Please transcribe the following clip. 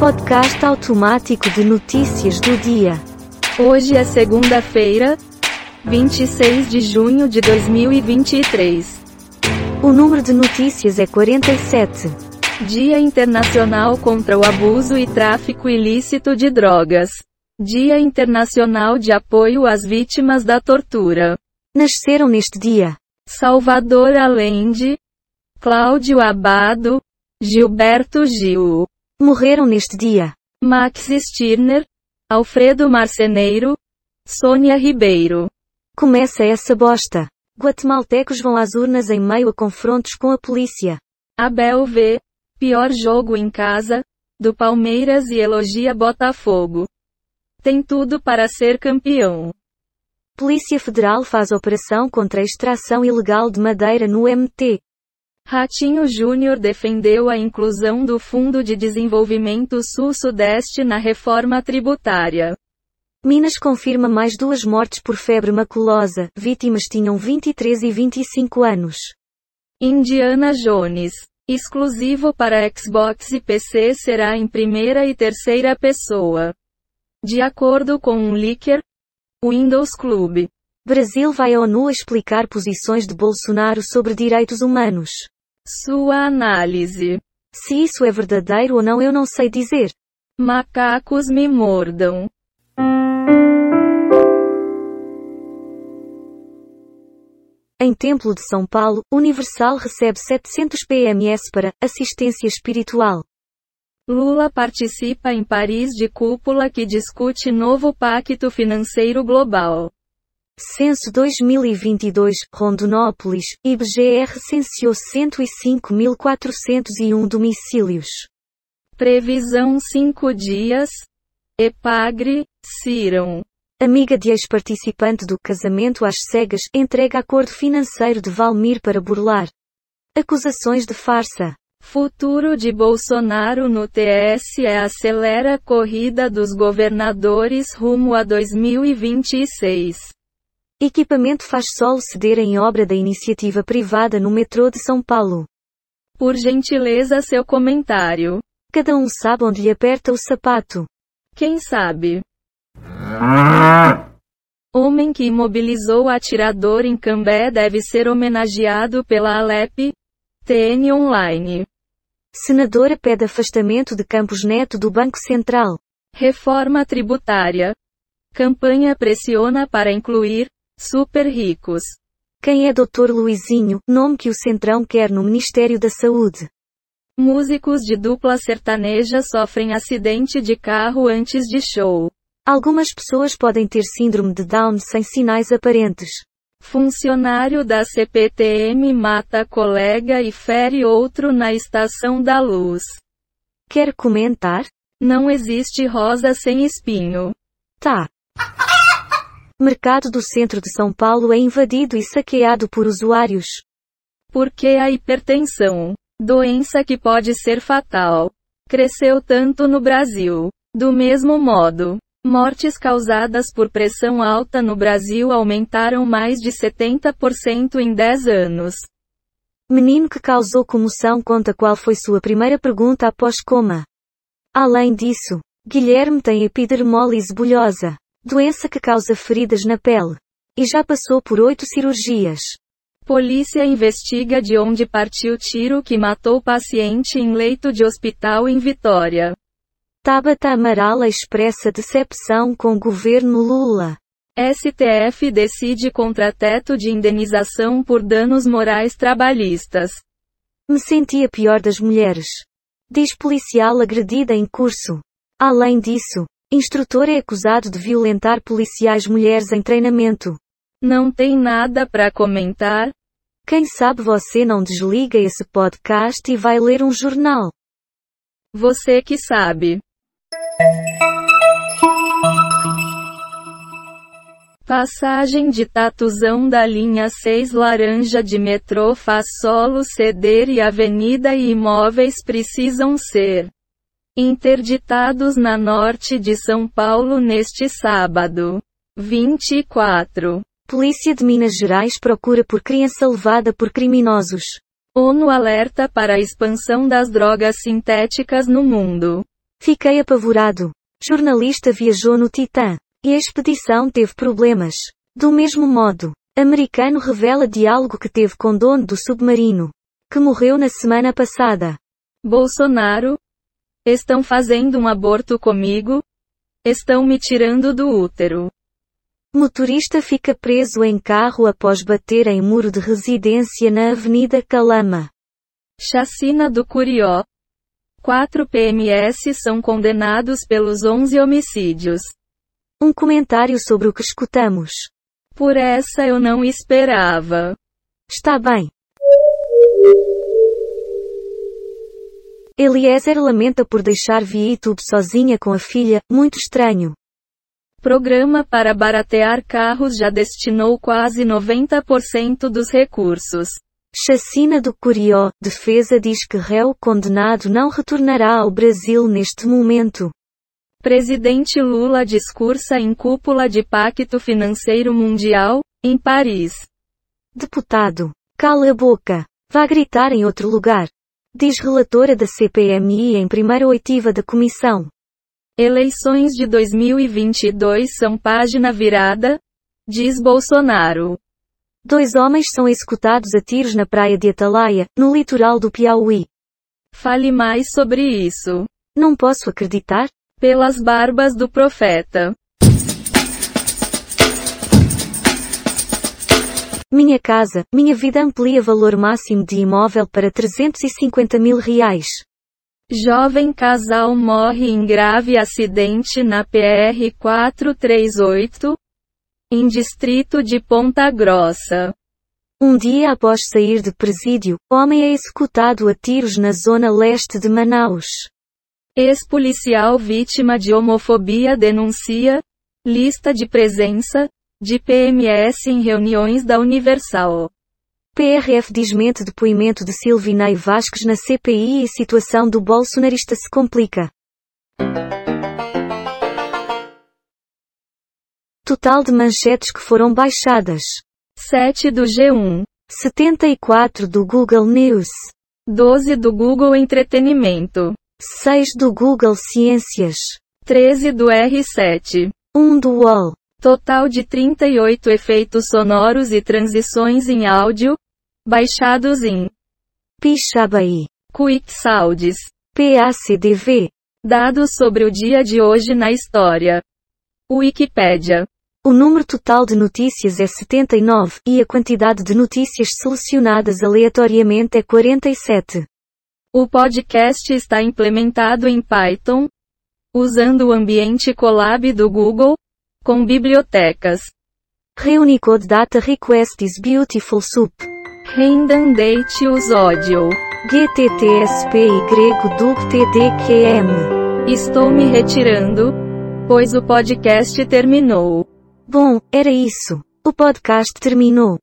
Podcast automático de notícias do dia. Hoje é segunda-feira, 26 de junho de 2023. O número de notícias é 47. Dia Internacional contra o Abuso e Tráfico Ilícito de Drogas. Dia Internacional de Apoio às Vítimas da Tortura. Nasceram neste dia Salvador Allende, Cláudio Abado, Gilberto Gil, morreram neste dia Max Stirner, Alfredo Marceneiro, Sônia Ribeiro. Começa essa bosta. Guatemaltecos vão às urnas em meio a confrontos com a polícia. Abel V. Pior jogo em casa, do Palmeiras e elogia Botafogo. Tem tudo para ser campeão. Polícia Federal faz operação contra a extração ilegal de madeira no MT. Ratinho Júnior defendeu a inclusão do Fundo de Desenvolvimento Sul-Sudeste na reforma tributária. Minas confirma mais duas mortes por febre maculosa, vítimas tinham 23 e 25 anos. Indiana Jones. Exclusivo para Xbox e PC será em primeira e terceira pessoa. De acordo com um leaker, Windows Club. Brasil vai à ONU explicar posições de Bolsonaro sobre direitos humanos. Sua análise. Se isso é verdadeiro ou não eu não sei dizer. Macacos me mordam. Em Templo de São Paulo, Universal recebe 700 PMS para assistência espiritual. Lula participa em Paris de cúpula que discute novo pacto financeiro global. Censo 2022, Rondonópolis, IBGE recenseou 105.401 domicílios. Previsão 5 dias. Epagre, Ciram. Amiga de ex-participante do casamento às cegas entrega acordo financeiro de Valmir para burlar. Acusações de farsa. Futuro de Bolsonaro no TSE acelera a corrida dos governadores rumo a 2026. Equipamento faz solo ceder em obra da iniciativa privada no metrô de São Paulo. Por gentileza seu comentário. Cada um sabe onde lhe aperta o sapato. Quem sabe? Homem que imobilizou atirador em Cambé deve ser homenageado pela Alep. TN Online. Senadora pede afastamento de Campos Neto do Banco Central. Reforma tributária. Campanha pressiona para incluir super ricos. Quem é Dr. Luizinho, nome que o Centrão quer no Ministério da Saúde? Músicos de dupla sertaneja sofrem acidente de carro antes de show. Algumas pessoas podem ter síndrome de Down sem sinais aparentes. Funcionário da CPTM mata colega e fere outro na Estação da Luz. Quer comentar? Não existe rosa sem espinho. Tá. Mercado do centro de São Paulo é invadido e saqueado por usuários. Porque a hipertensão, doença que pode ser fatal, cresceu tanto no Brasil. Do mesmo modo, mortes causadas por pressão alta no Brasil aumentaram mais de 70% em 10 anos. Menino que causou comoção conta qual foi sua primeira pergunta após coma. Além disso, Guilherme tem epidermólise bulhosa, doença que causa feridas na pele. E já passou por oito cirurgias. Polícia investiga de onde partiu tiro que matou paciente em leito de hospital em Vitória. Tabata Amaral expressa decepção com governo Lula. STF decide contrateto de indenização por danos morais trabalhistas. Me senti a pior das mulheres. Diz policial agredida em curso. Além disso, instrutor é acusado de violentar policiais mulheres em treinamento. Não tem nada para comentar? Quem sabe você não desliga esse podcast e vai ler um jornal. Você que sabe. Passagem de Tatuzão da linha 6 Laranja de metrô faz solo ceder e avenida e imóveis precisam ser interditados na norte de São Paulo neste sábado. 24. Polícia de Minas Gerais procura por criança levada por criminosos. ONU alerta para a expansão das drogas sintéticas no mundo. Fiquei apavorado. Jornalista viajou no Titã. E a expedição teve problemas. Do mesmo modo, americano revela diálogo que teve com dono do submarino. Que morreu na semana passada. Bolsonaro? Estão fazendo um aborto comigo? Estão me tirando do útero. Motorista fica preso em carro após bater em muro de residência na Avenida Calama. Chacina do Curió. Quatro PMS são condenados pelos 11 homicídios. Um comentário sobre o que escutamos. Por essa eu não esperava. Está bem. Eliezer lamenta por deixar ViaTube sozinha com a filha, muito estranho. Programa para baratear carros já destinou quase 90% dos recursos. Chacina do Curió, defesa diz que réu condenado não retornará ao Brasil neste momento. Presidente Lula discursa em cúpula de Pacto Financeiro Mundial, em Paris. Deputado, cala a boca. Vá gritar em outro lugar. Diz relatora da CPMI em primeira oitiva da comissão. Eleições de 2022 são página virada, diz Bolsonaro. Dois homens são executados a tiros na praia de Atalaia, no litoral do Piauí. Fale mais sobre isso. Não posso acreditar? Pelas barbas do profeta. Minha casa, minha vida amplia valor máximo de imóvel para 350 mil reais. Jovem casal morre em grave acidente na PR 438, em distrito de Ponta Grossa. Um dia após sair de presídio, homem é executado a tiros na zona leste de Manaus. Ex-policial vítima de homofobia denuncia lista de presença de PMS em reuniões da Universal. PRF desmente depoimento de Silvinei Vasques na CPI e situação do bolsonarista se complica. Total de manchetes que foram baixadas. 7 do G1. 74 do Google News. 12 do Google Entretenimento. 6 do Google Ciências. 13 do R7. 1 do UOL. Total de 38 efeitos sonoros e transições em áudio, baixados em Pixabay. Quick Sounds. PACDV. Dados sobre o dia de hoje na história. Wikipédia. O número total de notícias é 79, e a quantidade de notícias selecionadas aleatoriamente é 47. O podcast está implementado em Python, usando o ambiente Colab do Google, com bibliotecas. Reunicode Data Request is Beautiful Soup. Redundate Audio. GTTSPY Dub TDQM. Estou me retirando, pois o podcast terminou. Bom, era isso. O podcast terminou.